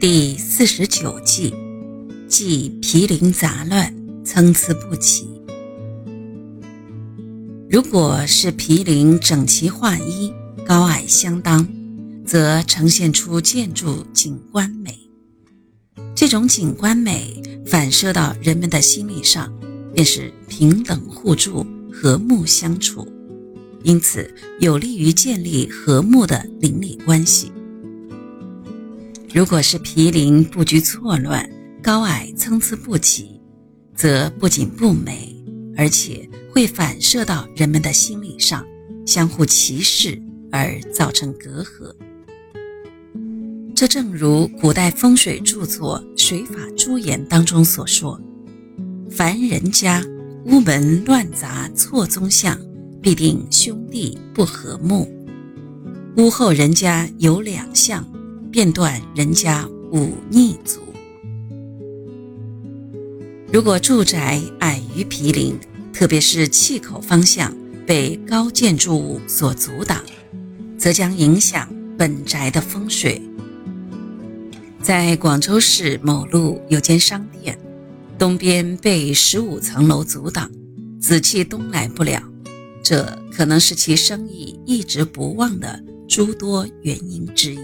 第四十九计，即毗邻杂乱，参差不齐。如果是毗邻整齐划一，高矮相当，则呈现出建筑景观美。这种景观美反射到人们的心理上，便是平等互助、和睦相处，因此有利于建立和睦的邻里关系。如果是毗邻布局错乱、高矮参差不齐，则不仅不美，而且。会反射到人们的心理上，相互歧视而造成隔阂。这正如古代风水著作《水法诸言》当中所说：“凡人家屋门乱杂错综相，必定兄弟不和睦；屋后人家有两相，便断人家忤逆足。”如果住宅矮于毗邻，特别是气口方向被高建筑物所阻挡，则将影响本宅的风水。在广州市某路有间商店，东边被十五层楼阻挡，紫气东来不了，这可能是其生意一直不旺的诸多原因之一。